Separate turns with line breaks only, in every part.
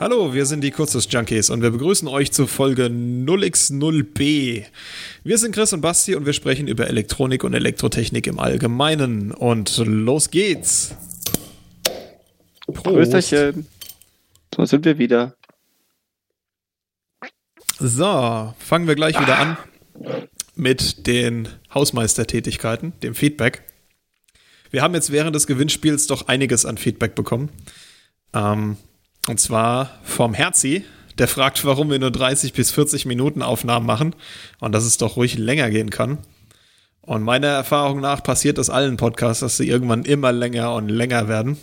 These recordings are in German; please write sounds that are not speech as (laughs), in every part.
Hallo, wir sind die Kurzes Junkies und wir begrüßen euch zu Folge 0x0b. Wir sind Chris und Basti und wir sprechen über Elektronik und Elektrotechnik im Allgemeinen. Und los geht's.
Prösterchen. So sind wir wieder.
So, fangen wir gleich wieder an mit den Hausmeistertätigkeiten, dem Feedback. Wir haben jetzt während des Gewinnspiels doch einiges an Feedback bekommen. Ähm, und zwar vom Herzi, der fragt, warum wir nur 30 bis 40 Minuten Aufnahmen machen und dass es doch ruhig länger gehen kann. Und meiner Erfahrung nach passiert das allen Podcasts, dass sie irgendwann immer länger und länger werden.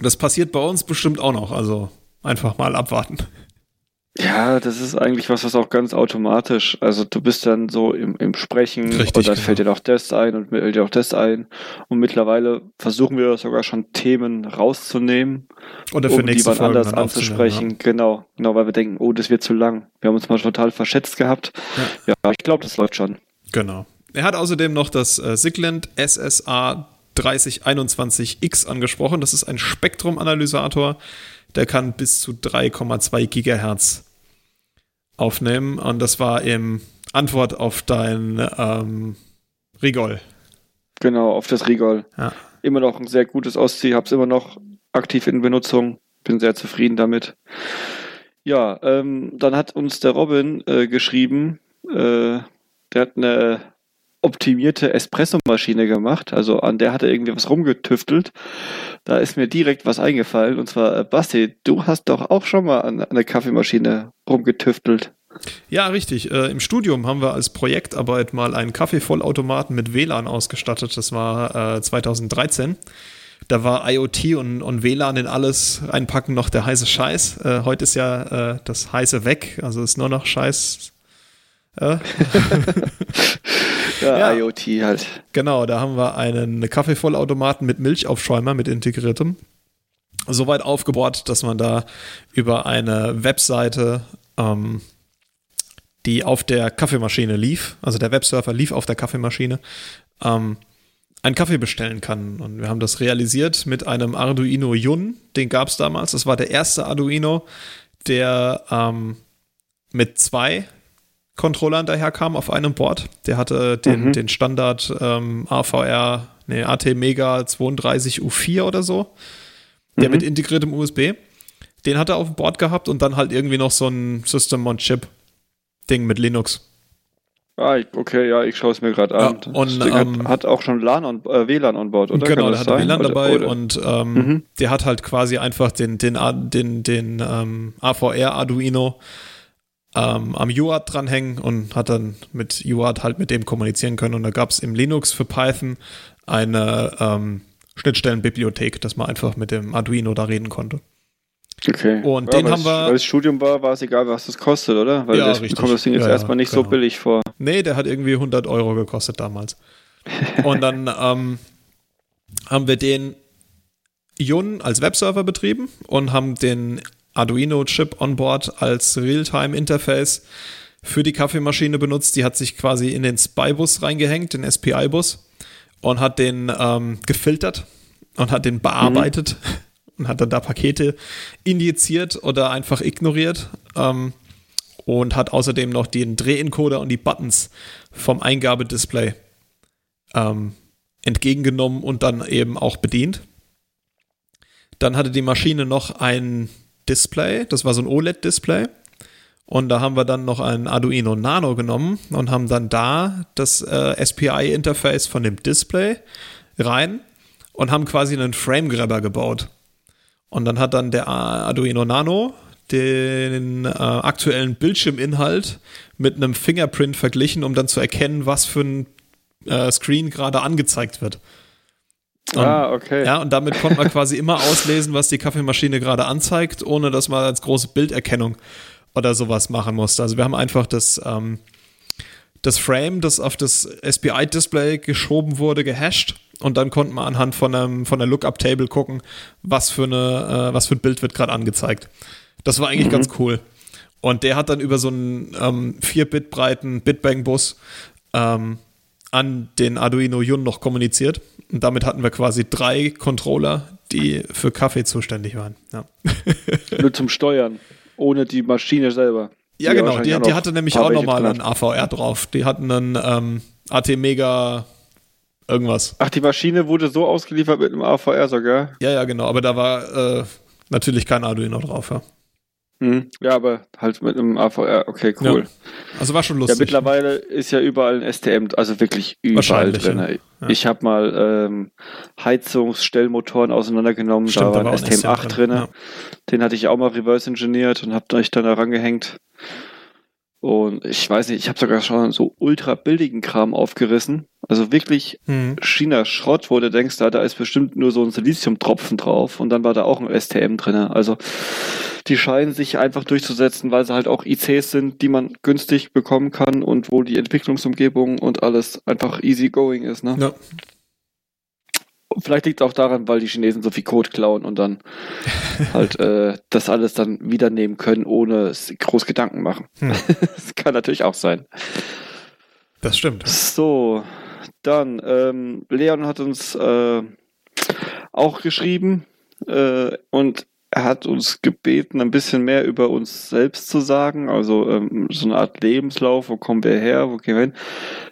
Das passiert bei uns bestimmt auch noch, also einfach mal abwarten.
Ja, das ist eigentlich was, was auch ganz automatisch, also du bist dann so im, im Sprechen
Richtig,
und dann
genau.
fällt dir noch das ein und fällt dir auch das ein. Und mittlerweile versuchen wir sogar schon Themen rauszunehmen,
Oder für
um die
Folge
anders anzusprechen. Genau, genau, weil wir denken, oh, das wird zu lang. Wir haben uns mal total verschätzt gehabt. Ja, ich glaube, das läuft schon.
Ja. Genau. Er hat außerdem noch das äh, Sigland SSA 3021X angesprochen. Das ist ein Spektrumanalysator, der kann bis zu 3,2 Gigahertz aufnehmen. Und das war im Antwort auf dein ähm, Rigol.
Genau, auf das Rigol.
Ja.
Immer noch ein sehr gutes Ostsee, hab's immer noch aktiv in Benutzung. Bin sehr zufrieden damit. Ja, ähm, dann hat uns der Robin äh, geschrieben, äh, der hat eine optimierte Espresso-Maschine gemacht. Also an der hat er irgendwie was rumgetüftelt. Da ist mir direkt was eingefallen. Und zwar, äh, Basti, du hast doch auch schon mal an, an der Kaffeemaschine rumgetüftelt.
Ja, richtig. Äh, Im Studium haben wir als Projektarbeit mal einen Kaffeevollautomaten mit WLAN ausgestattet. Das war äh, 2013. Da war IoT und, und WLAN in alles einpacken noch der heiße Scheiß. Äh, heute ist ja äh, das heiße weg, also ist nur noch Scheiß. (laughs) (laughs)
Ja,
Ja.
IoT halt.
genau, da haben wir einen Kaffeevollautomaten mit Milchaufschäumer mit integriertem. Soweit aufgebaut, dass man da über eine Webseite, ähm, die auf der Kaffeemaschine lief, also der Websurfer lief auf der Kaffeemaschine, ähm, einen Kaffee bestellen kann. Und wir haben das realisiert mit einem Arduino Yun, den gab es damals. Das war der erste Arduino, der ähm, mit zwei Controllern daherkam auf einem Board. Der hatte den,
Mhm.
den Standard ähm, AVR, nee, AT Mega 32U4 oder so. Der
Mhm.
mit integriertem USB. Den hat er auf dem Board gehabt und dann halt irgendwie noch so ein System on Chip Ding mit Linux.
Ah, okay, ja, ich schaue es mir gerade an.
Ja, und, ähm,
hat, hat auch schon LAN on, äh, WLAN on Board, oder?
Genau, der
sein?
WLAN
Oder-
dabei
oder-
und ähm,
Mhm.
der hat halt quasi einfach den, den, A- den, den ähm, AVR Arduino ähm, am UART dranhängen und hat dann mit UART halt mit dem kommunizieren können. Und da gab es im Linux für Python eine ähm, Schnittstellenbibliothek, dass man einfach mit dem Arduino da reden konnte.
Okay.
Und
ja,
den
weil
haben
es-
wir-
Weil es Studium war, war es egal, was das kostet, oder? Weil
Ja,
das
richtig.
kommt das Ding jetzt
ja,
erstmal nicht
genau.
so billig vor.
Nee, der hat irgendwie 100 Euro gekostet damals. Und dann ähm, haben wir den Yun als Webserver betrieben und haben den Arduino-Chip on Board als Realtime-Interface für die Kaffeemaschine benutzt. Die hat sich quasi in den SPI-Bus reingehängt, den SPI-Bus, und hat den ähm, gefiltert und hat den bearbeitet und hat dann da Pakete injiziert oder einfach ignoriert. Ähm, und hat außerdem noch den Drehencoder und die Buttons vom Eingabedisplay ähm, entgegengenommen und dann eben auch bedient. Dann hatte die Maschine noch ein Display, das war so ein OLED-Display. Und da haben wir dann noch ein Arduino Nano genommen und haben dann da das äh, SPI-Interface von dem Display rein und haben quasi einen Frame-Grabber gebaut. Und dann hat dann der Arduino Nano den äh, aktuellen Bildschirminhalt mit einem Fingerprint verglichen, um dann zu erkennen, was für ein äh, Screen gerade angezeigt wird. Und,
ah, okay.
Ja, und damit konnte man quasi immer auslesen, was die Kaffeemaschine gerade anzeigt, ohne dass man als große Bilderkennung oder sowas machen musste. Also wir haben einfach das, ähm, das Frame, das auf das SPI-Display geschoben wurde, gehasht und dann konnte man anhand von, einem, von der Lookup-Table gucken, was für, eine, äh, was für ein Bild wird gerade angezeigt. Das war eigentlich ganz cool. Und der hat dann über so einen ähm, 4-Bit breiten Bitbang-Bus ähm, an den Arduino Yun noch kommuniziert. Und damit hatten wir quasi drei Controller, die für Kaffee zuständig waren. Ja. (laughs)
Nur zum Steuern, ohne die Maschine selber.
Ja, genau. Die, die hatte nämlich auch nochmal einen AVR drauf. Die hatten einen ähm, AT Mega irgendwas.
Ach, die Maschine wurde so ausgeliefert mit einem AVR sogar?
Ja, ja, genau. Aber da war äh, natürlich kein Arduino drauf. Ja.
Hm. Ja, aber halt mit einem AVR, okay, cool.
Ja. Also war schon lustig.
Ja, mittlerweile ist ja überall ein STM, also wirklich überall drin. Ja. Ich habe mal ähm, Heizungsstellmotoren auseinandergenommen, Stimmt, da war ein STM8 drin. drin. Den hatte ich auch mal reverse engineert und habe euch dann da rangehängt. Und ich weiß nicht, ich habe sogar schon so ultra billigen Kram aufgerissen. Also wirklich hm. China-Schrott, wo du denkst, da, da ist bestimmt nur so ein Siliziumtropfen drauf und dann war da auch ein STM drin. Also die scheinen sich einfach durchzusetzen, weil sie halt auch ICs sind, die man günstig bekommen kann und wo die Entwicklungsumgebung und alles einfach easy going ist. Ne? Ja. Vielleicht liegt es auch daran, weil die Chinesen so viel Code klauen und dann (laughs) halt äh, das alles dann wieder nehmen können, ohne groß Gedanken machen. Hm. (laughs) das kann natürlich auch sein.
Das stimmt.
So, dann, ähm, Leon hat uns äh, auch geschrieben äh, und er hat uns gebeten, ein bisschen mehr über uns selbst zu sagen, also ähm, so eine Art Lebenslauf, wo kommen wir her, wo gehen wir hin.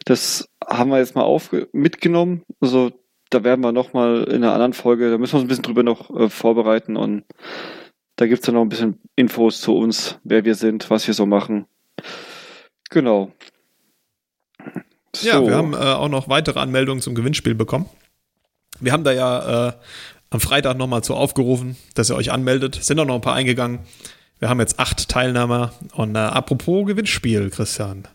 Das haben wir jetzt mal mitgenommen. Also da werden wir nochmal in einer anderen Folge, da müssen wir uns ein bisschen drüber noch äh, vorbereiten und da gibt es dann noch ein bisschen Infos zu uns, wer wir sind, was wir so machen. Genau.
So. Ja, wir haben äh, auch noch weitere Anmeldungen zum Gewinnspiel bekommen. Wir haben da ja äh, am Freitag nochmal zu aufgerufen, dass ihr euch anmeldet. Sind auch noch ein paar eingegangen. Wir haben jetzt acht Teilnehmer. Und äh, apropos Gewinnspiel, Christian.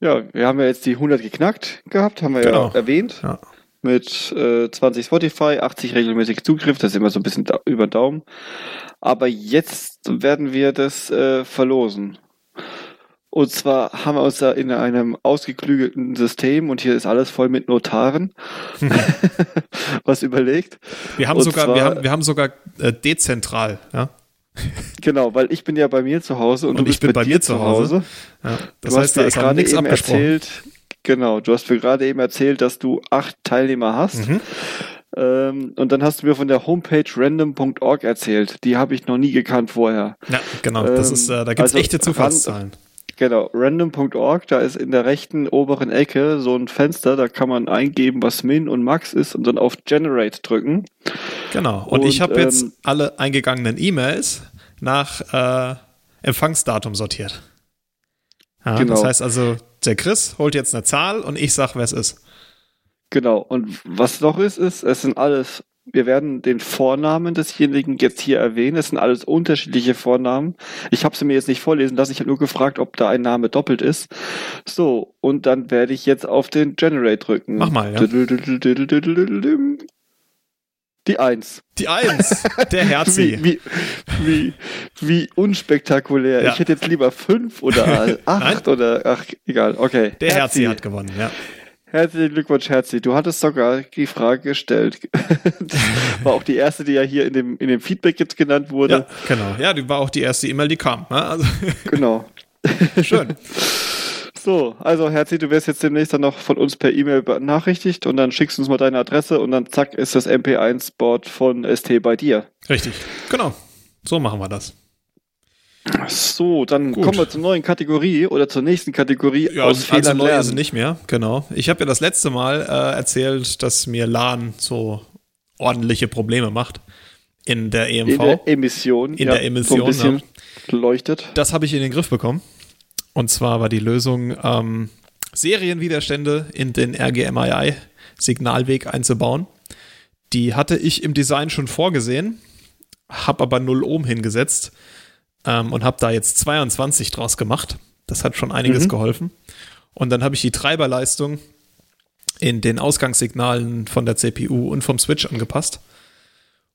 Ja, wir haben ja jetzt die 100 geknackt gehabt, haben wir genau. ja erwähnt. Ja. Mit äh, 20 Spotify, 80 regelmäßig Zugriff, das ist immer so ein bisschen da über Daumen. Aber jetzt werden wir das äh, verlosen. Und zwar haben wir uns da in einem ausgeklügelten System und hier ist alles voll mit Notaren (laughs) (laughs) was überlegt.
Wir haben und sogar, zwar, wir haben, wir haben sogar äh, dezentral, ja. (laughs)
Genau, weil ich bin ja bei mir zu Hause und,
und ich bin bei, bei mir zu Hause.
Ja, das du heißt, da ist gerade eben erzählt, genau, du hast mir gerade eben erzählt, dass du acht Teilnehmer hast. Mhm. Ähm, und dann hast du mir von der Homepage random.org erzählt. Die habe ich noch nie gekannt vorher.
Ja, genau. Das ist, äh, da gibt es also echte Zufallszahlen.
Genau, random.org, da ist in der rechten oberen Ecke so ein Fenster, da kann man eingeben, was Min und Max ist und dann auf Generate drücken.
Genau, und, und ich habe ähm, jetzt alle eingegangenen E-Mails nach äh, Empfangsdatum sortiert. Ja, genau. Das heißt also, der Chris holt jetzt eine Zahl und ich sag, wer es ist.
Genau, und was noch ist, ist, es sind alles wir werden den Vornamen desjenigen jetzt hier erwähnen. Es sind alles unterschiedliche Vornamen. Ich habe sie mir jetzt nicht vorlesen lassen. Ich habe nur gefragt, ob da ein Name doppelt ist. So, und dann werde ich jetzt auf den Generate drücken.
Mach mal, ja.
Die Eins.
Die Eins. Der Herzi.
wie, wie, wie, wie unspektakulär. Ja. Ich hätte jetzt lieber fünf oder (laughs) acht oder ach, egal. Okay.
Der Herzi, Herzi hat gewonnen, ja.
Herzlichen Glückwunsch, Herzi. Du hattest sogar die Frage gestellt. (laughs) war auch die erste, die ja hier in dem, in dem Feedback jetzt genannt wurde.
Ja, genau. Ja, die war auch die erste E-Mail, die kam. Ne? Also (laughs)
genau.
Schön.
So, also Herzi, du wirst jetzt demnächst dann noch von uns per E-Mail benachrichtigt und dann schickst du uns mal deine Adresse und dann zack ist das MP1-Board von ST bei dir.
Richtig, genau. So machen wir das.
So, dann Gut. kommen wir zur neuen Kategorie oder zur nächsten Kategorie
ja, aus also Fehlern neu lernen. ist nicht mehr, genau. Ich habe ja das letzte Mal äh, erzählt, dass mir LAN so ordentliche Probleme macht in der EMV. In
der Emission.
In ja, der Emission. So ein bisschen
ja. leuchtet.
Das habe ich in den Griff bekommen. Und zwar war die Lösung, ähm, Serienwiderstände in den RGMII-Signalweg einzubauen. Die hatte ich im Design schon vorgesehen, habe aber 0 Ohm hingesetzt ähm, und habe da jetzt 22 draus gemacht. Das hat schon einiges mhm. geholfen. Und dann habe ich die Treiberleistung in den Ausgangssignalen von der CPU und vom Switch angepasst.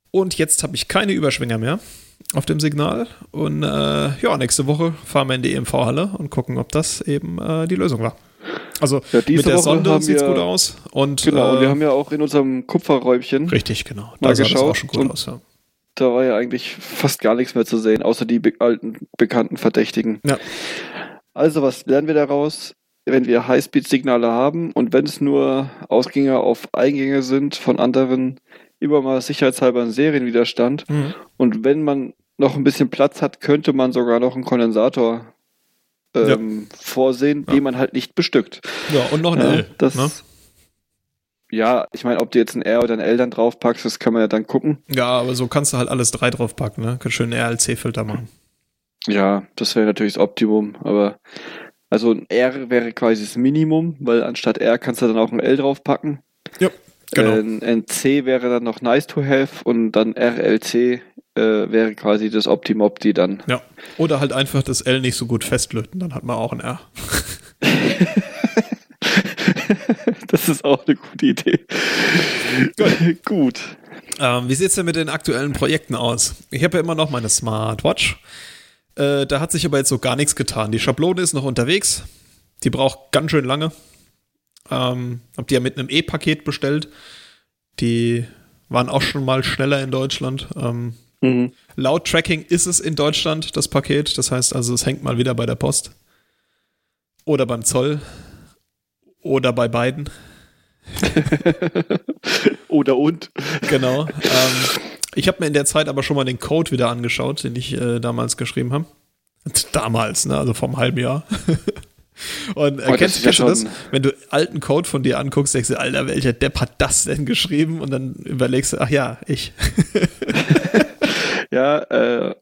Und jetzt habe ich keine Überschwinger mehr auf dem Signal. Und äh, ja, nächste Woche fahren wir in die EMV-Halle und gucken, ob das eben äh, die Lösung war. Also ja, mit der Woche Sonde sieht es gut aus. Und,
genau,
äh,
wir haben ja auch in unserem Kupferräubchen.
Richtig, genau. Da sah das auch schon gut aus. Ja
da war ja eigentlich fast gar nichts mehr zu sehen, außer die be alten bekannten Verdächtigen. Ja. Also was lernen wir daraus? Wenn wir Highspeed-Signale haben und wenn es nur Ausgänge auf Eingänge sind von anderen, immer mal sicherheitshalber einen Serienwiderstand.
Mhm.
Und wenn man noch ein bisschen Platz hat, könnte man sogar noch einen Kondensator ähm, vorsehen,
Ja.
den man halt nicht bestückt.
Ja, und noch ein
Ja,
L.
das,
ne?
Ja, ich meine, ob du jetzt ein R oder ein L dann draufpackst, das kann man ja dann gucken.
Ja, aber so kannst du halt alles drei draufpacken, ne? Kannst schön RLC-Filter machen.
Ja, das wäre natürlich das Optimum, aber also ein R wäre quasi das Minimum, weil anstatt R kannst du dann auch ein L draufpacken.
Ja, genau.
Ein, ein C wäre dann noch nice to have und dann RLC äh, wäre quasi das Optimopti dann.
Ja. Oder halt einfach das L nicht so gut festlöten, dann hat man auch ein R. (laughs) (laughs) (laughs)
das ist auch eine gute Idee. Gut. (laughs) Gut.
Ähm, wie sieht's denn mit den aktuellen Projekten aus? Ich habe ja immer noch meine Smartwatch. Äh, da hat sich aber jetzt so gar nichts getan. Die Schablone ist noch unterwegs. Die braucht ganz schön lange. Ähm, hab die ja mit einem E-Paket bestellt. Die waren auch schon mal schneller in Deutschland. Ähm,
Mhm.
laut Tracking ist es in Deutschland das Paket. Das heißt also, es hängt mal wieder bei der Post. Oder beim Zoll. Oder bei beiden. (laughs)
Oder und.
Genau. ähm, ich habe mir in der Zeit aber schon mal den Code wieder angeschaut, den ich äh, damals geschrieben habe. (laughs) Damals, ne? Also vom halben Jahr. (laughs) Und äh,
Oh,
kennst,
ist ja
kennst du das? Wenn du alten Code von dir anguckst, denkst du, Alter, welcher Depp hat das denn geschrieben? Und dann überlegst du, ach ja, ich.
Ja, äh,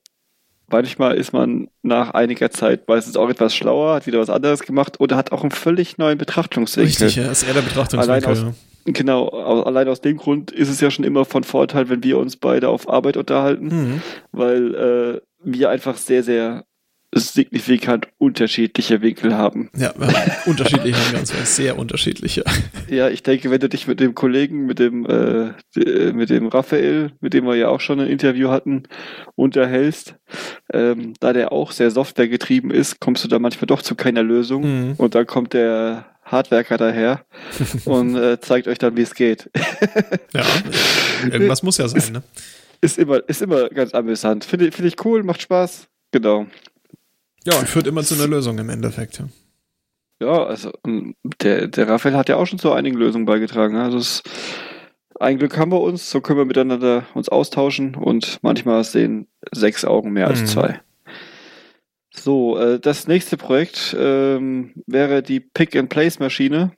manchmal ist man nach einiger Zeit meistens auch etwas schlauer, hat wieder was anderes gemacht oder hat auch einen völlig neuen Betrachtungswinkel.
Richtig, ja, ist eher der
Allein
Betrachtungswinkel.
aus- Genau, au- allein aus dem Grund ist es ja schon immer von Vorteil, wenn wir uns beide auf Arbeit unterhalten,
Mhm.
weil äh, wir einfach sehr, sehr signifikant unterschiedliche Winkel haben.
Ja, wir haben unterschiedliche, haben ganz sehr unterschiedliche. (laughs)
Ja, ich denke, wenn du dich mit dem Kollegen, mit dem, äh, d- mit dem Raphael, mit dem wir ja auch schon ein Interview hatten, unterhältst, ähm, da der auch sehr softwaregetrieben ist, kommst du da manchmal doch zu keiner Lösung.
Mhm.
Und dann kommt der Hardwerker daher (laughs) und äh, zeigt euch dann, wie es geht. (laughs)
Ja, irgendwas muss ja sein, ne?
Ist immer, ist immer ganz amüsant. Finde finde ich cool, macht Spaß. Genau.
Ja, und führt immer zu einer Lösung im Endeffekt. Ja.
Ja, also ähm, der, der Raphael hat ja auch schon zu einigen Lösungen beigetragen. Also es, ein Glück haben wir uns, so können wir miteinander uns austauschen und manchmal sehen sechs Augen mehr als
Mhm.
zwei. So, äh, das nächste Projekt ähm, wäre die Pick-and-Place-Maschine.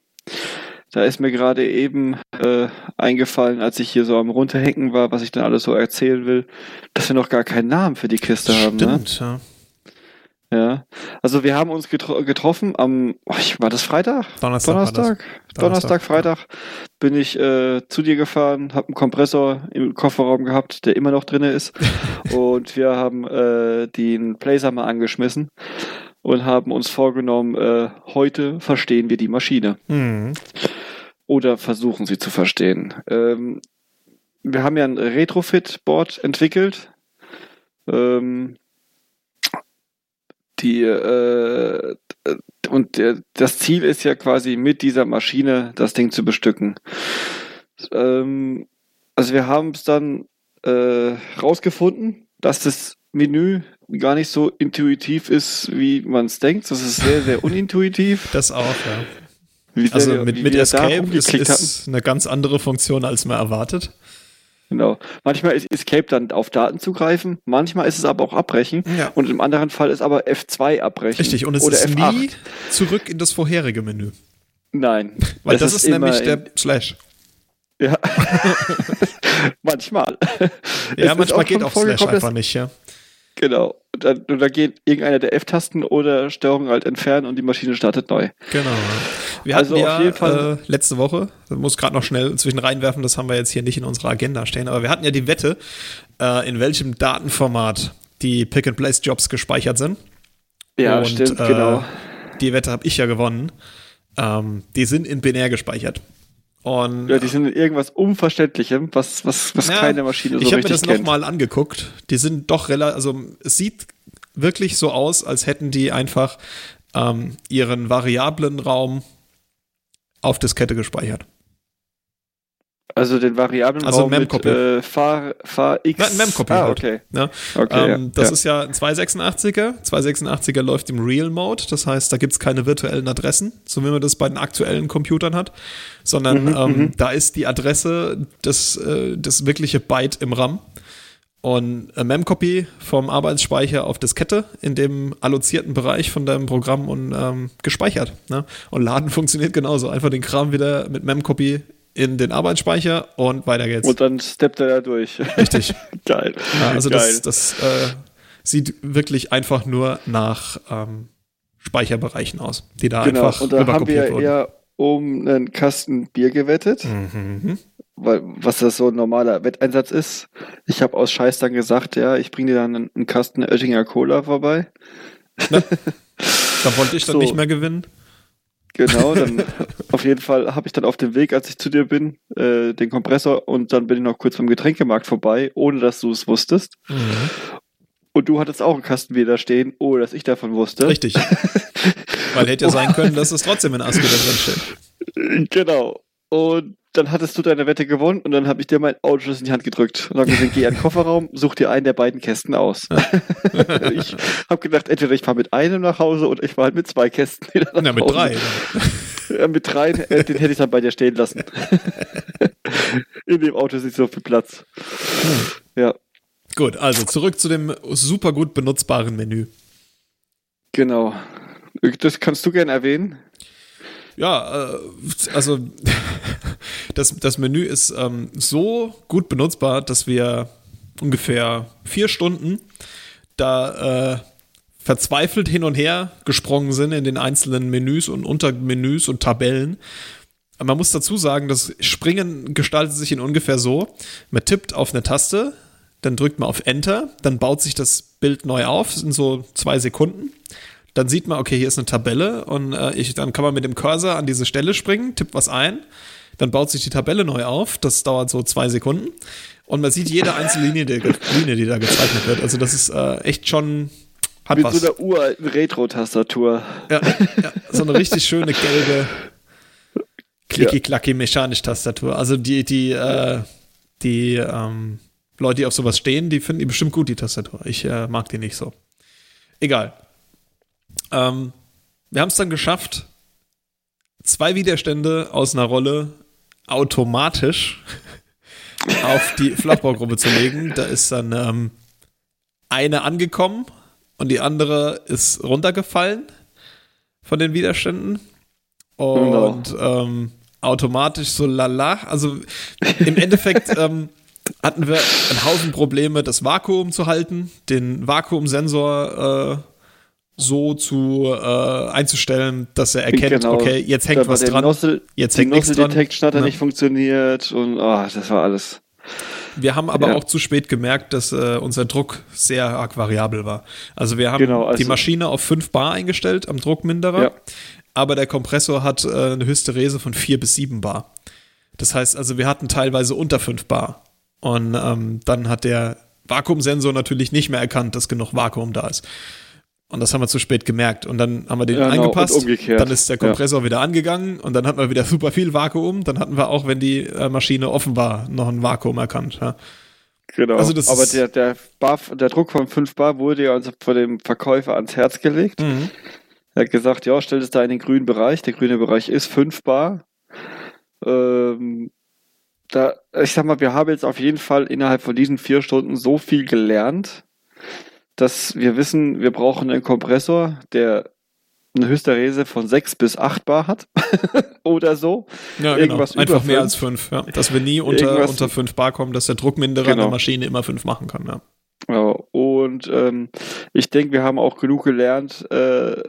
Da ist mir gerade eben äh, eingefallen, als ich hier so am Runterhängen war, was ich dann alles so erzählen will, dass wir noch gar keinen Namen für die Kiste haben. Ne?
Stimmt, ja.
Ja, also wir haben uns getro getroffen am, oh, war das Freitag?
Donnerstag das.
Donnerstag? Donnerstag, Freitag bin ich äh, zu dir gefahren, habe einen Kompressor im Kofferraum gehabt, der immer noch drinne ist. (laughs) und wir haben äh, den Blazer mal angeschmissen und haben uns vorgenommen, äh, heute verstehen wir die Maschine.
Mhm.
Oder versuchen sie zu verstehen. Ähm, wir haben ja ein Retrofit-Board entwickelt. Ähm, die, äh, und der, das Ziel ist ja quasi mit dieser Maschine das Ding zu bestücken. Ähm, also wir haben es dann äh, rausgefunden, dass das Menü gar nicht so intuitiv ist, wie man es denkt. Das ist sehr, sehr unintuitiv.
Das auch, ja.
Wie
Also
wir-
mit, mit Escape ist, ist eine ganz andere Funktion, als man erwartet.
Genau. Manchmal ist Escape dann auf Daten zugreifen, manchmal ist es aber auch abbrechen
Ja.
und im anderen Fall ist aber F2 abbrechen.
Richtig, und es
oder
ist
F8.
nie zurück in das vorherige Menü.
Nein. (laughs)
Weil das, ist, nämlich
immer
der Slash.
Ja. (laughs) (laughs) manchmal. Es
Ja,
ist
manchmal geht auch Slash einfach nicht, ja.
Genau. Und dann, und dann geht irgendeiner der F-Tasten oder Steuerung halt entfernen und die Maschine startet neu.
Genau. Wir
Also
hatten
auf
ja
jeden Fall-
äh, letzte Woche, das muss gerade noch schnell zwischen reinwerfen, das haben wir jetzt hier nicht in unserer Agenda stehen, aber wir hatten ja die Wette, äh, in welchem Datenformat die Pick-and-Place-Jobs gespeichert sind.
Ja,
Und,
stimmt,
äh,
genau.
Die Wette habe ich ja gewonnen. Ähm, die sind in binär gespeichert. Und
Ja, die sind in irgendwas Unverständlichem, was, was, was
Ja,
keine Maschine so
ich habe mir
richtig
das nochmal angeguckt. Die sind doch relativ, also es sieht wirklich so aus, als hätten die einfach ähm, ihren variablen Raum auf Diskette gespeichert.
Also den variablen
Also
Raum mit
Memcopy.
äh, Fahr, Fahr X.
Nein, Memcopy
Ah,
halt.
okay.
Ja.
Okay,
ähm, das
ja.
ist ja ein 286er. 286er läuft im Real Mode, das heißt, da gibt's keine virtuellen Adressen, so wie man das bei den aktuellen Computern hat, sondern
Mhm,
ähm, da ist die Adresse das, äh, das wirkliche Byte im RAM. Und äh, Memcopy vom Arbeitsspeicher auf Diskette in dem allozierten Bereich von deinem Programm und ähm, gespeichert. Ne? Und Laden (laughs) funktioniert genauso. Einfach den Kram wieder mit Memcopy in den Arbeitsspeicher und weiter geht's.
Und dann steppt er da durch.
Richtig. (laughs)
Geil.
Ja, also
Geil.
das, das äh, sieht wirklich einfach nur nach ähm, Speicherbereichen aus, die da
genau.
einfach
Und da haben wir
wurden.
eher um einen Kasten Bier gewettet,
Mhm.
weil, was das so ein normaler Wetteinsatz ist. Ich habe aus Scheiß dann gesagt, ja, ich bringe dir dann einen, einen Kasten Oettinger Cola vorbei. (laughs)
Da wollte ich dann
So.
nicht mehr gewinnen.
Genau, dann (laughs) auf jeden Fall habe ich dann auf dem Weg, als ich zu dir bin, äh, den Kompressor und dann bin ich noch kurz beim Getränkemarkt vorbei, ohne dass du es wusstest. Und du hattest auch einen Kasten Bier da stehen, ohne dass ich davon wusste.
Richtig. (laughs) Weil hätte ja sein können, dass es trotzdem in da drin steht.
Genau. Und dann hattest du deine Wette gewonnen und dann habe ich dir mein Autoschlüssel in die Hand gedrückt und habe gesagt, geh in den (laughs) Kofferraum, such dir einen der beiden Kästen aus. (laughs) ich habe gedacht, entweder ich fahre mit einem nach Hause oder ich fahre halt mit zwei Kästen wieder nach
Na, mit
Hause.
drei. (laughs)
Ja, mit drei, äh, den hätte ich dann bei dir stehen lassen. In dem Auto ist nicht so viel Platz. Ja,
Gut, also zurück zu dem super gut benutzbaren Menü.
genau. Das kannst du gerne erwähnen.
Ja, äh, also das, das Menü ist ähm, so gut benutzbar, dass wir ungefähr vier Stunden da äh, verzweifelt hin und her gesprungen sind in den einzelnen Menüs und Untermenüs und Tabellen. Man muss dazu sagen, das Springen gestaltet sich in ungefähr so. Man tippt auf eine Taste, dann drückt man auf Enter, dann baut sich das Bild neu auf, sind so zwei Sekunden. Dann sieht man, okay, hier ist eine Tabelle und äh, ich, dann kann man mit dem Cursor an diese Stelle springen, tippt was ein, dann baut sich die Tabelle neu auf, das dauert so zwei Sekunden und man sieht jede einzelne Linie, die, Linie, die da gezeichnet wird. Also das ist äh, echt schon, hat
Mit
was.
so einer uralten Retro-Tastatur.
Ja, ja, so eine richtig schöne gelbe klicki-klacki mechanisch Tastatur. Also die, die, äh, die ähm, Leute, die auf sowas stehen, die finden die bestimmt gut, die Tastatur. Ich äh, mag die nicht so. Egal. Ähm, wir haben es dann geschafft, zwei Widerstände aus einer Rolle automatisch auf die Flachbaugruppe zu legen. Da ist dann ähm, eine angekommen und die andere ist runtergefallen von den Widerständen. Und ähm, automatisch so lala. Also im Endeffekt (laughs) ähm, hatten wir einen Haufen Probleme, das Vakuum zu halten, den Vakuumsensor äh, so zu äh, einzustellen, dass er erkennt,
Genau.
okay, jetzt hängt was dran.
Nozzle,
Jetzt hängt nichts dran.
Nozzle-Detection hat
Ja.
nicht funktioniert und oh, das war alles.
Wir haben aber
Ja.
auch zu spät gemerkt, dass äh, unser Druck sehr arg variabel war. Also wir haben
Genau, also-
die Maschine auf 5 Bar eingestellt am Druckminderer,
Ja.
aber der Kompressor hat äh, eine Hysterese von 4 bis 7 Bar. Das heißt also, wir hatten teilweise unter 5 Bar. Und ähm, dann hat der Vakuumsensor natürlich nicht mehr erkannt, dass genug Vakuum da ist. Und das haben wir zu spät gemerkt. Und dann haben wir den
Ja, genau,
angepasst. Dann ist der Kompressor wieder angegangen und dann hatten wir wieder super viel Vakuum. Dann hatten wir auch, wenn die äh, Maschine offen war, noch ein Vakuum erkannt. Ja.
Genau.
Also
Aber der, der, Bar, der Druck von 5 Bar wurde ja uns von dem Verkäufer ans Herz gelegt.
Mhm.
Er hat gesagt, ja, stell es da in den grünen Bereich. Der grüne Bereich ist 5 Bar. Ähm, da, ich sag mal, wir haben jetzt auf jeden Fall innerhalb von diesen vier Stunden so viel gelernt, dass wir wissen, wir brauchen einen Kompressor, der eine Hysterese von 6 bis 8 Bar hat. (laughs) Oder so.
Ja, genau.
Irgendwas
Einfach
über
mehr
fünf.
als fünf. Ja. Dass wir nie unter,
Irgendwas-
unter fünf Bar kommen, dass der Druckminderer
Genau.
der Maschine immer fünf machen kann. Ja.
Ja, und ähm, ich denke, wir haben auch genug gelernt. Äh,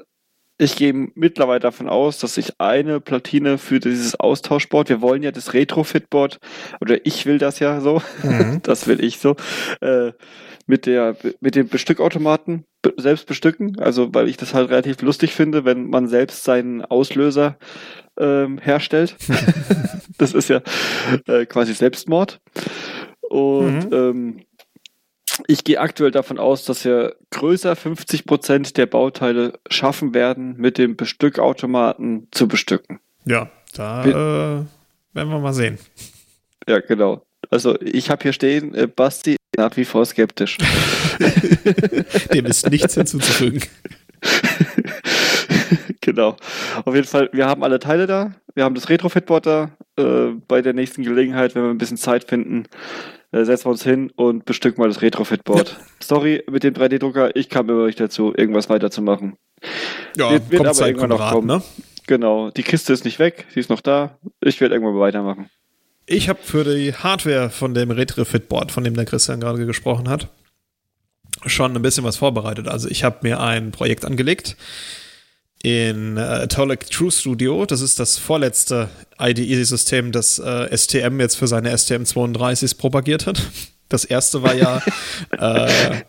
ich gehe mittlerweile davon aus, dass ich eine Platine für dieses Austauschboard, wir wollen ja das Retrofit-Board, oder ich will das ja so, (laughs) das will ich so, äh, mit der mit dem Bestückautomaten be selbst bestücken. Also weil ich das halt relativ lustig finde, wenn man selbst seinen Auslöser ähm, herstellt. (laughs) das ist ja äh, quasi Selbstmord. Und
Mhm.
ähm, ich gehe aktuell davon aus, dass wir größer 50 Prozent der Bauteile schaffen werden, mit dem Bestückautomaten zu bestücken.
Ja, da
Wir-
äh, werden wir mal sehen.
Ja, genau. Also ich habe hier stehen, äh, Basti nach wie vor skeptisch. (laughs)
Dem ist nichts hinzuzufügen. (laughs)
genau. Auf jeden Fall, wir haben alle Teile da. Wir haben das Retrofitboard da. Äh, bei der nächsten Gelegenheit, wenn wir ein bisschen Zeit finden, äh, setzen wir uns hin und bestücken mal das Retrofitboard. Ja. Sorry mit dem 3D-Drucker, ich kam immer nicht dazu, irgendwas weiterzumachen.
Ja, wird, wird aber irgendwann noch kommen. Ne?
Genau. Die Kiste ist nicht weg, sie ist noch da. Ich werde irgendwann weitermachen.
Ich habe für die Hardware von dem Retrofit-Board, von dem der Christian gerade gesprochen hat, schon ein bisschen was vorbereitet. Also ich habe mir ein Projekt angelegt in äh, Atolic True Studio. Das ist das vorletzte IDE-System, das äh, STM jetzt für seine STM32s propagiert hat. Das erste war ja (laughs) äh,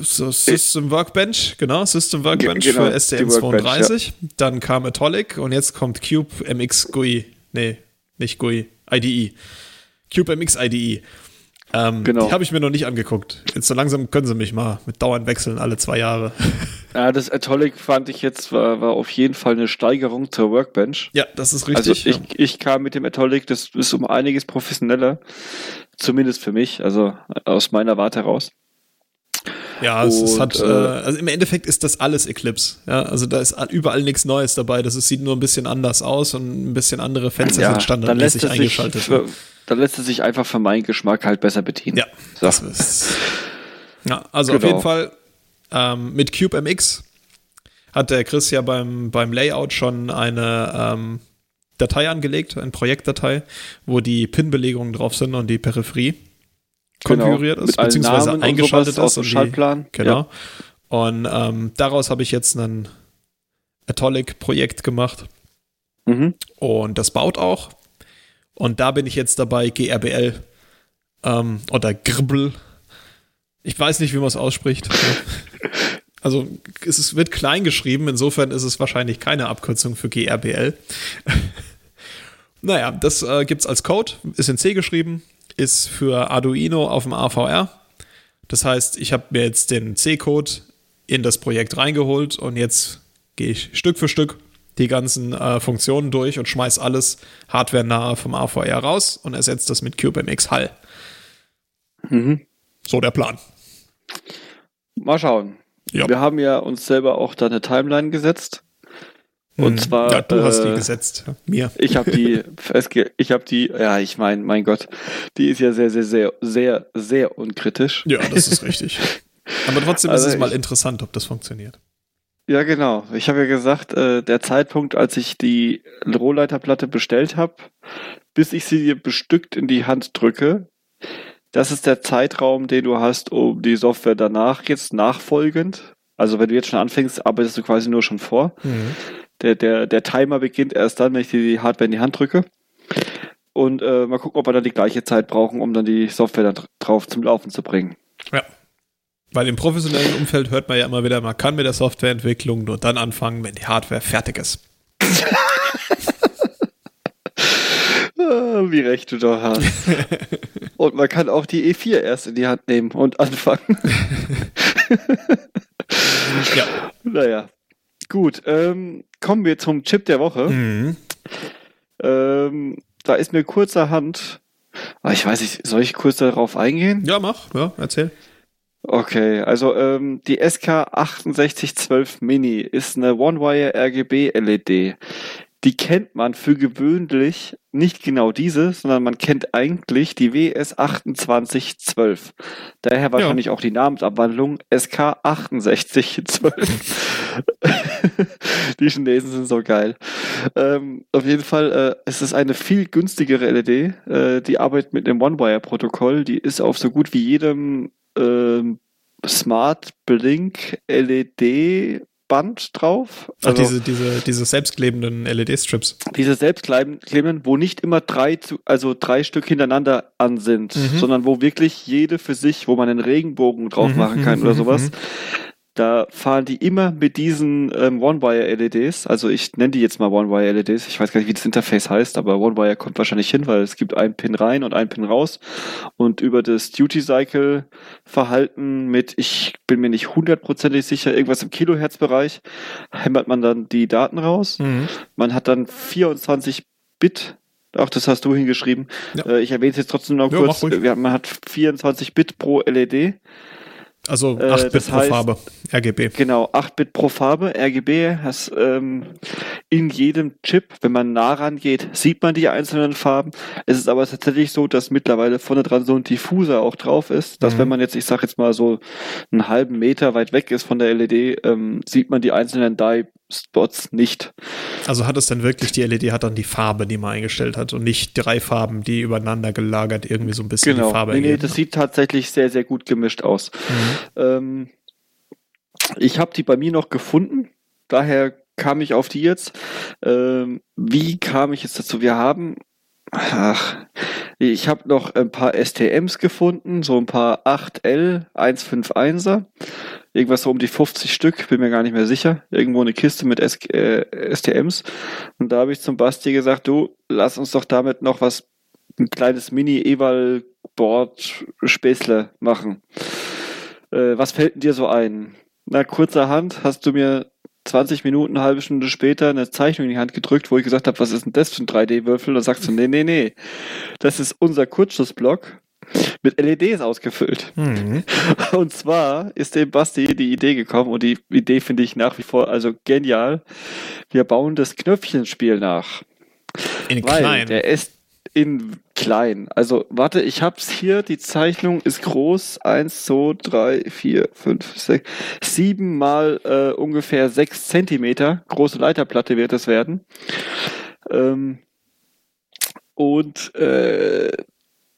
so System Workbench, genau, System Workbench genau, für STM32. Ja. Dann kam Atolic und jetzt kommt Cube MX GUI. Nee, nicht GUI, IDE. Cube MX IDE. Ähm, genau. Die habe ich mir noch nicht angeguckt. Jetzt so langsam können sie mich mal mit Dauern wechseln, alle zwei Jahre. (laughs)
Ja, das Atolic fand ich jetzt, war, war auf jeden Fall eine Steigerung zur Workbench.
Ja, das ist richtig.
Also ich, ja. ich kam mit dem Atolic, das ist um einiges professioneller. Zumindest für mich, also aus meiner Warte heraus.
Ja, es, und, es hat, äh, also im Endeffekt ist das alles Eclipse. Ja, also da ist überall nichts Neues dabei. Das ist, sieht nur ein bisschen anders aus und ein bisschen andere Fenster ja, sind standardmäßig eingeschaltet.
Für, dann lässt es sich einfach für meinen Geschmack halt besser bedienen.
Ja, so. das ist. Ja, also genau. auf jeden Fall ähm, mit CubeMX hat der Chris ja beim, beim Layout schon eine ähm, Datei angelegt, eine Projektdatei, wo die Pin-Belegungen drauf sind und die Peripherie genau. konfiguriert ist, beziehungsweise eingeschaltet ist.
Und Schaltplan.
Die, genau. Ja. Und ähm, daraus habe ich jetzt ein Atolic-Projekt gemacht. Mhm. Und das baut auch. Und da bin ich jetzt dabei, GRBL ähm, oder Gribbel. Ich weiß nicht, wie man es ausspricht. (laughs) also es wird klein geschrieben, insofern ist es wahrscheinlich keine Abkürzung für GRBL. (laughs) naja, das äh, gibt es als Code, ist in C geschrieben, ist für Arduino auf dem AVR. Das heißt, ich habe mir jetzt den C-Code in das Projekt reingeholt und jetzt gehe ich Stück für Stück die ganzen äh, Funktionen durch und schmeiß alles hardware-nahe vom AVR raus und ersetzt das mit CubeMX Hall. Mhm. So der Plan.
Mal schauen. Ja. Wir haben ja uns selber auch da eine Timeline gesetzt. Und mhm. zwar.
Ja, du hast die äh, gesetzt. Mir.
Ich habe die, (laughs) ich habe die, ja, ich meine, mein Gott, die ist ja sehr, sehr, sehr, sehr, sehr unkritisch.
Ja, das ist richtig. (laughs) Aber trotzdem also ist es mal interessant, ob das funktioniert.
Ja, genau. Ich habe ja gesagt, äh, der Zeitpunkt, als ich die Rohleiterplatte bestellt habe, bis ich sie dir bestückt in die Hand drücke, das ist der Zeitraum, den du hast, um die Software danach jetzt nachfolgend. Also wenn du jetzt schon anfängst, arbeitest du quasi nur schon vor. Mhm. Der, der, der Timer beginnt erst dann, wenn ich dir die Hardware in die Hand drücke. Und äh, mal gucken, ob wir dann die gleiche Zeit brauchen, um dann die Software dann drauf zum Laufen zu bringen.
Ja. Weil im professionellen Umfeld hört man ja immer wieder, man kann mit der Softwareentwicklung nur dann anfangen, wenn die Hardware fertig ist. (laughs)
Ah, wie recht du doch hast. (laughs) und man kann auch die E4 erst in die Hand nehmen und anfangen. (laughs) ja. Naja. Gut, ähm, kommen wir zum Chip der Woche. Mhm. Ähm, da ist mir kurzerhand, ah, ich weiß nicht, soll ich kurz darauf eingehen?
Ja, mach, ja, erzähl.
Okay, also ähm, die SK6812 Mini ist eine One-Wire RGB LED die kennt man für gewöhnlich nicht genau diese, sondern man kennt eigentlich die WS 2812. Daher wahrscheinlich ja. auch die Namensabwandlung SK 6812. (laughs) die Chinesen sind so geil. Ähm, auf jeden Fall äh, es ist eine viel günstigere LED. Äh, die arbeitet mit einem One-Wire-Protokoll. Die ist auf so gut wie jedem äh, Smart Blink LED Band drauf.
Also Ach, diese, diese, diese selbstklebenden LED-Strips.
Diese selbstklebenden, wo nicht immer drei, also drei Stück hintereinander an sind, mhm. sondern wo wirklich jede für sich, wo man einen Regenbogen drauf mhm. machen kann oder mhm, sowas. Mhm. Da fahren die immer mit diesen ähm, One-Wire-LEDs. Also ich nenne die jetzt mal One-Wire-LEDs. Ich weiß gar nicht, wie das Interface heißt, aber One-Wire kommt wahrscheinlich hin, weil es gibt einen Pin rein und einen Pin raus. Und über das Duty-Cycle-Verhalten mit, ich bin mir nicht hundertprozentig sicher, irgendwas im Kilohertz-Bereich, hämmert man dann die Daten raus. Mhm. Man hat dann 24 Bit Ach, das hast du hingeschrieben. Ja. Äh, ich erwähne es jetzt trotzdem noch ja, kurz. Man hat 24 Bit pro LED.
Also 8 äh, Bit pro heißt, Farbe, RGB.
Genau, 8 Bit pro Farbe, RGB. Hast, ähm, in jedem Chip, wenn man nah rangeht, sieht man die einzelnen Farben. Es ist aber tatsächlich so, dass mittlerweile vorne dran so ein Diffuser auch drauf ist, dass mhm. wenn man jetzt, ich sag jetzt mal so einen halben Meter weit weg ist von der LED, ähm, sieht man die einzelnen Die Spots nicht.
Also hat es dann wirklich, die LED hat dann die Farbe, die man eingestellt hat und nicht drei Farben, die übereinander gelagert irgendwie so ein bisschen
genau.
die Farbe
nee, nee, das sieht tatsächlich sehr, sehr gut gemischt aus. Mhm. Ähm, ich habe die bei mir noch gefunden, daher kam ich auf die jetzt. Ähm, wie kam ich jetzt dazu? Wir haben Ach, ich habe noch ein paar STMs gefunden, so ein paar 8L 151er. Irgendwas so um die 50 Stück, bin mir gar nicht mehr sicher. Irgendwo eine Kiste mit S äh, STMs. Und da habe ich zum Basti gesagt, du, lass uns doch damit noch was, ein kleines Mini-Eval-Board-Späßle machen. Äh, was fällt dir so ein? Na, kurzerhand hast du mir 20 Minuten, eine halbe Stunde später eine Zeichnung in die Hand gedrückt, wo ich gesagt habe, was ist denn das für ein 3D-Würfel? Und sagst du, nee, nee, nee, das ist unser Kurzschlussblock mit LEDs ausgefüllt. Mhm. (laughs) Und zwar ist dem Basti die Idee gekommen und die Idee finde ich nach wie vor also genial. Wir bauen das Knöpfchenspiel nach.
In weil klein.
Der ist in klein. Also, warte, ich hab's hier. Die Zeichnung ist groß. Eins, zwei, drei, vier, fünf, sechs, sieben mal äh, ungefähr sechs Zentimeter. Große Leiterplatte wird es werden. Ähm, und äh,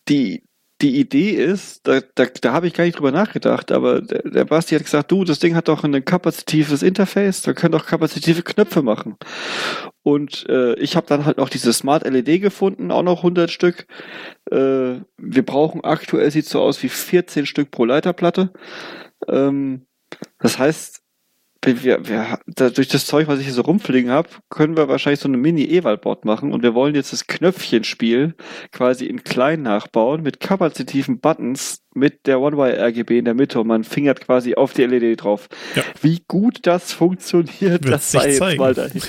die, die Idee ist, da, da, da habe ich gar nicht drüber nachgedacht, aber der, der Basti hat gesagt, du, das Ding hat doch ein kapazitives Interface, da können doch kapazitive Knöpfe machen. Und äh, ich habe dann halt noch diese Smart LED gefunden, auch noch 100 Stück. Äh, wir brauchen aktuell, sieht so aus wie 14 Stück pro Leiterplatte. Ähm, das heißt, wir, wir, da, durch das Zeug, was ich hier so rumfliegen habe, können wir wahrscheinlich so eine Mini-Eval-Board machen und wir wollen jetzt das Knöpfchenspiel quasi in klein nachbauen mit kapazitiven Buttons mit der One-Wire-RGB in der Mitte und man fingert quasi auf die LED drauf. Ja. Wie gut das funktioniert, das sei jetzt, mal dahin,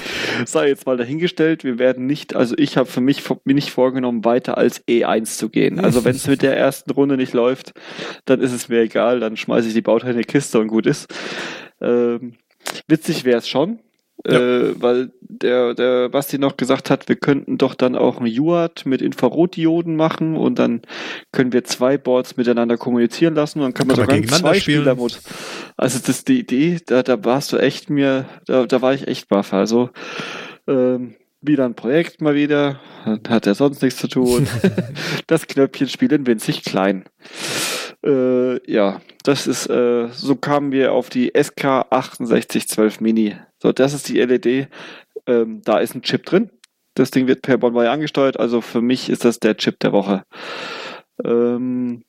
sei jetzt mal dahingestellt. Wir werden nicht, also ich habe für mich mir nicht vorgenommen, weiter als E1 zu gehen. Also (laughs) wenn es mit der ersten Runde nicht läuft, dann ist es mir egal, dann schmeiße ich die Bauteile in die Kiste und gut ist. Ähm, Witzig wäre es schon, ja. äh, weil der, der Basti noch gesagt hat, wir könnten doch dann auch ein UART mit Infrarotdioden machen und dann können wir zwei Boards miteinander kommunizieren lassen und dann kann, kann man sogar zwei Spielermod. Also das ist die Idee, da, da warst du echt mir, da, da war ich echt baff. Also ähm, wieder ein Projekt mal wieder, hat er sonst nichts zu tun. (laughs) das Knöpfchen spielen winzig klein. Äh, ja, das ist, äh, so kamen wir auf die SK6812 Mini. So, das ist die LED. Ähm, da ist ein Chip drin. Das Ding wird per Bonwire angesteuert, also für mich ist das der Chip der Woche. Ähm,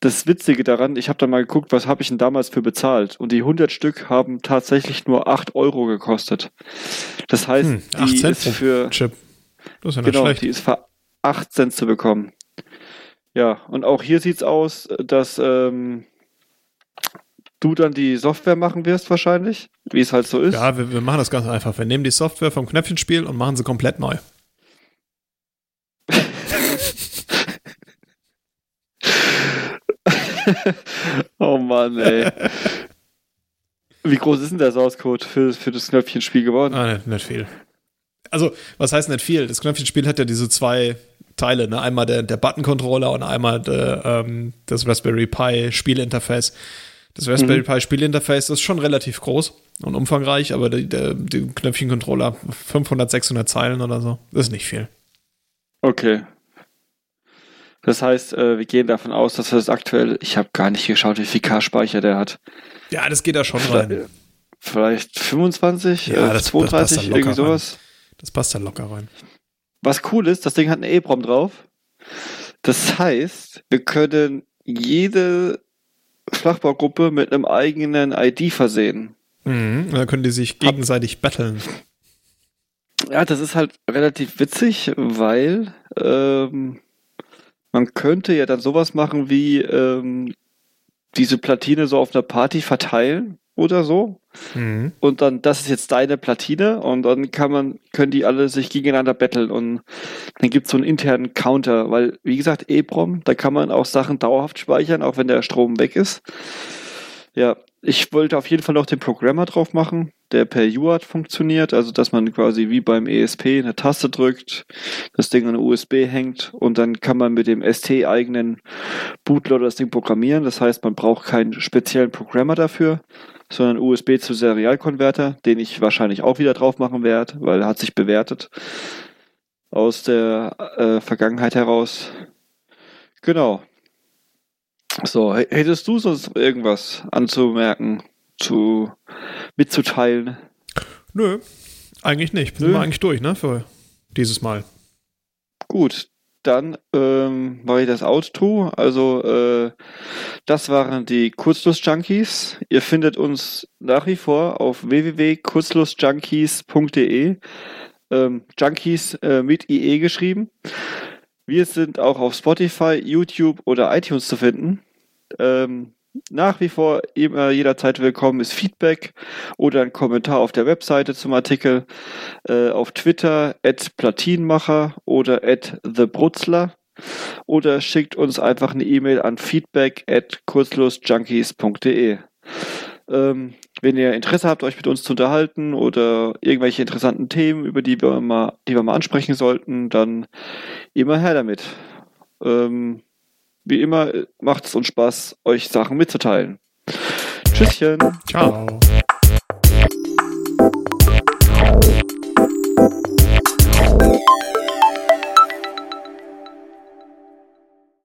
das Witzige daran, ich habe da mal geguckt, was habe ich denn damals für bezahlt? Und die 100 Stück haben tatsächlich nur 8 Euro gekostet. Das heißt, hm, die ist für
Chip.
Das ist ja genau, schlecht. die ist für 8 Cent zu bekommen. Ja, und auch hier sieht es aus, dass ähm, du dann die Software machen wirst wahrscheinlich, wie es halt so ist.
Ja, wir, wir machen das ganz einfach. Wir nehmen die Software vom Knöpfchenspiel und machen sie komplett neu. (laughs)
oh Mann, ey. Wie groß ist denn der Source Code für, für das Knöpfchenspiel geworden?
Ah, nicht, nicht viel. Also, was heißt nicht viel? Das Knöpfchenspiel hat ja diese zwei Teile, ne? Einmal der, der Button-Controller und einmal der, ähm, das Raspberry Pi Spielinterface. Das Raspberry mhm. Pi Spielinterface ist schon relativ groß und umfangreich, aber der, der, Knöpfchen-Controller 500, 600 Zeilen oder so, das ist nicht viel.
Okay. Das heißt, äh, wir gehen davon aus, dass das aktuell, ich habe gar nicht geschaut, wie viel K-Speicher der hat.
Ja, das geht da schon rein.
Vielleicht 25, ja, äh, 32, das irgendwie sowas.
Rein. Das passt da locker rein.
Was cool ist, das Ding hat einen EEPROM drauf. Das heißt, wir können jede Flachbaugruppe mit einem eigenen ID versehen.
Mhm, dann können die sich gegenseitig battlen.
Ja, das ist halt relativ witzig, weil ähm, man könnte ja dann sowas machen wie ähm, diese Platine so auf einer Party verteilen oder so. Mhm. Und dann, das ist jetzt deine Platine und dann kann man, können die alle sich gegeneinander betteln und dann gibt es so einen internen Counter, weil, wie gesagt, EEPROM, da kann man auch Sachen dauerhaft speichern, auch wenn der Strom weg ist. Ja, ich wollte auf jeden Fall noch den Programmer drauf machen, der per UART funktioniert, also dass man quasi wie beim ESP eine Taste drückt, das Ding an USB hängt und dann kann man mit dem ST-eigenen Bootloader das Ding programmieren. Das heißt, man braucht keinen speziellen Programmer dafür, sondern USB zu Serialkonverter, den ich wahrscheinlich auch wieder drauf machen werde, weil er hat sich bewertet aus der äh, Vergangenheit heraus. Genau. So, hättest du sonst irgendwas anzumerken, zu mitzuteilen?
Nö, eigentlich nicht. Sind Nö. wir eigentlich durch, ne, für dieses Mal.
Gut, dann ähm, mache ich das Outro. Also äh, das waren die Kurzlust-Junkies. Ihr findet uns nach wie vor auf www.kurzlustjunkies.de. Ähm, Junkies äh, mit IE geschrieben. Wir sind auch auf Spotify, YouTube oder iTunes zu finden. Ähm, nach wie vor immer jederzeit willkommen ist Feedback oder ein Kommentar auf der Webseite zum Artikel, äh, auf Twitter at Platinmacher oder at TheBrutzler oder schickt uns einfach eine E-Mail an feedback at kurzlosjunkies.de. Ähm, wenn ihr Interesse habt, euch mit uns zu unterhalten oder irgendwelche interessanten Themen, über die wir mal, die wir mal ansprechen sollten, dann immer her damit. Ähm, wie immer macht es uns Spaß, euch Sachen mitzuteilen. Tschüsschen. Ciao.